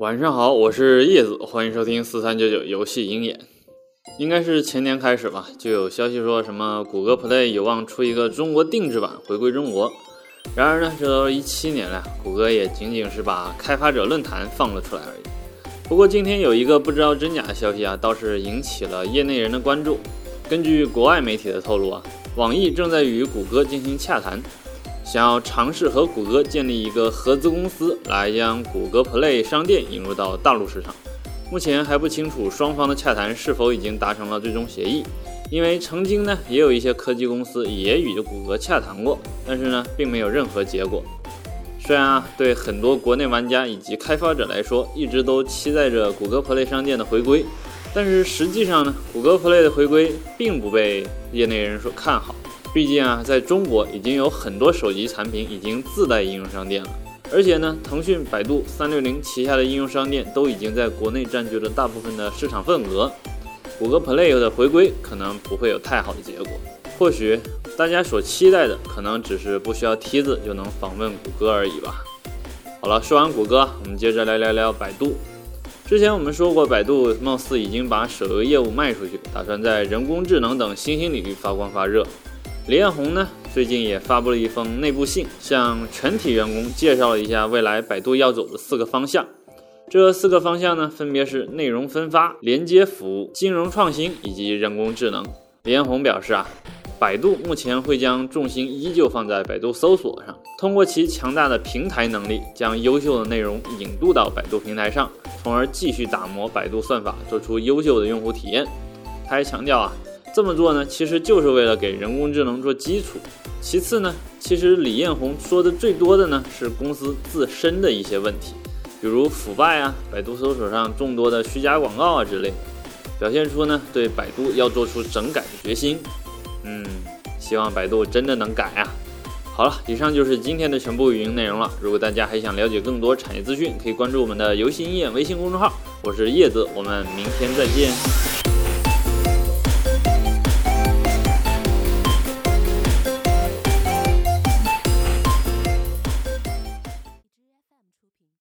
晚上好，我是叶子，欢迎收听四三九九游戏鹰眼。应该是前年开始吧，就有消息说什么谷歌 Play 有望出一个中国定制版，回归中国。然而呢，这都一七年了，谷歌也仅仅是把开发者论坛放了出来而已。不过今天有一个不知道真假的消息啊，倒是引起了业内人的关注。根据国外媒体的透露啊，网易正在与谷歌进行洽谈。想要尝试和谷歌建立一个合资公司，来将谷歌 Play 商店引入到大陆市场。目前还不清楚双方的洽谈是否已经达成了最终协议，因为曾经呢也有一些科技公司也与谷歌洽谈过，但是呢并没有任何结果。虽然啊对很多国内玩家以及开发者来说，一直都期待着谷歌 Play 商店的回归，但是实际上呢，谷歌 Play 的回归并不被业内人所看好。毕竟啊，在中国已经有很多手机产品已经自带应用商店了，而且呢，腾讯、百度、三六零旗下的应用商店都已经在国内占据了大部分的市场份额。谷歌 Play 的回归可能不会有太好的结果，或许大家所期待的可能只是不需要梯子就能访问谷歌而已吧。好了，说完谷歌，我们接着来聊聊百度。之前我们说过，百度貌似已经把手游业务卖出去，打算在人工智能等新兴领域发光发热。李彦宏呢，最近也发布了一封内部信，向全体员工介绍了一下未来百度要走的四个方向。这四个方向呢，分别是内容分发、连接服务、金融创新以及人工智能。李彦宏表示啊，百度目前会将重心依旧放在百度搜索上，通过其强大的平台能力，将优秀的内容引渡到百度平台上，从而继续打磨百度算法，做出优秀的用户体验。他还强调啊。这么做呢，其实就是为了给人工智能做基础。其次呢，其实李彦宏说的最多的呢是公司自身的一些问题，比如腐败啊、百度搜索上众多的虚假广告啊之类，表现出呢对百度要做出整改的决心。嗯，希望百度真的能改啊。好了，以上就是今天的全部语音内容了。如果大家还想了解更多产业资讯，可以关注我们的游戏音乐微信公众号。我是叶子，我们明天再见。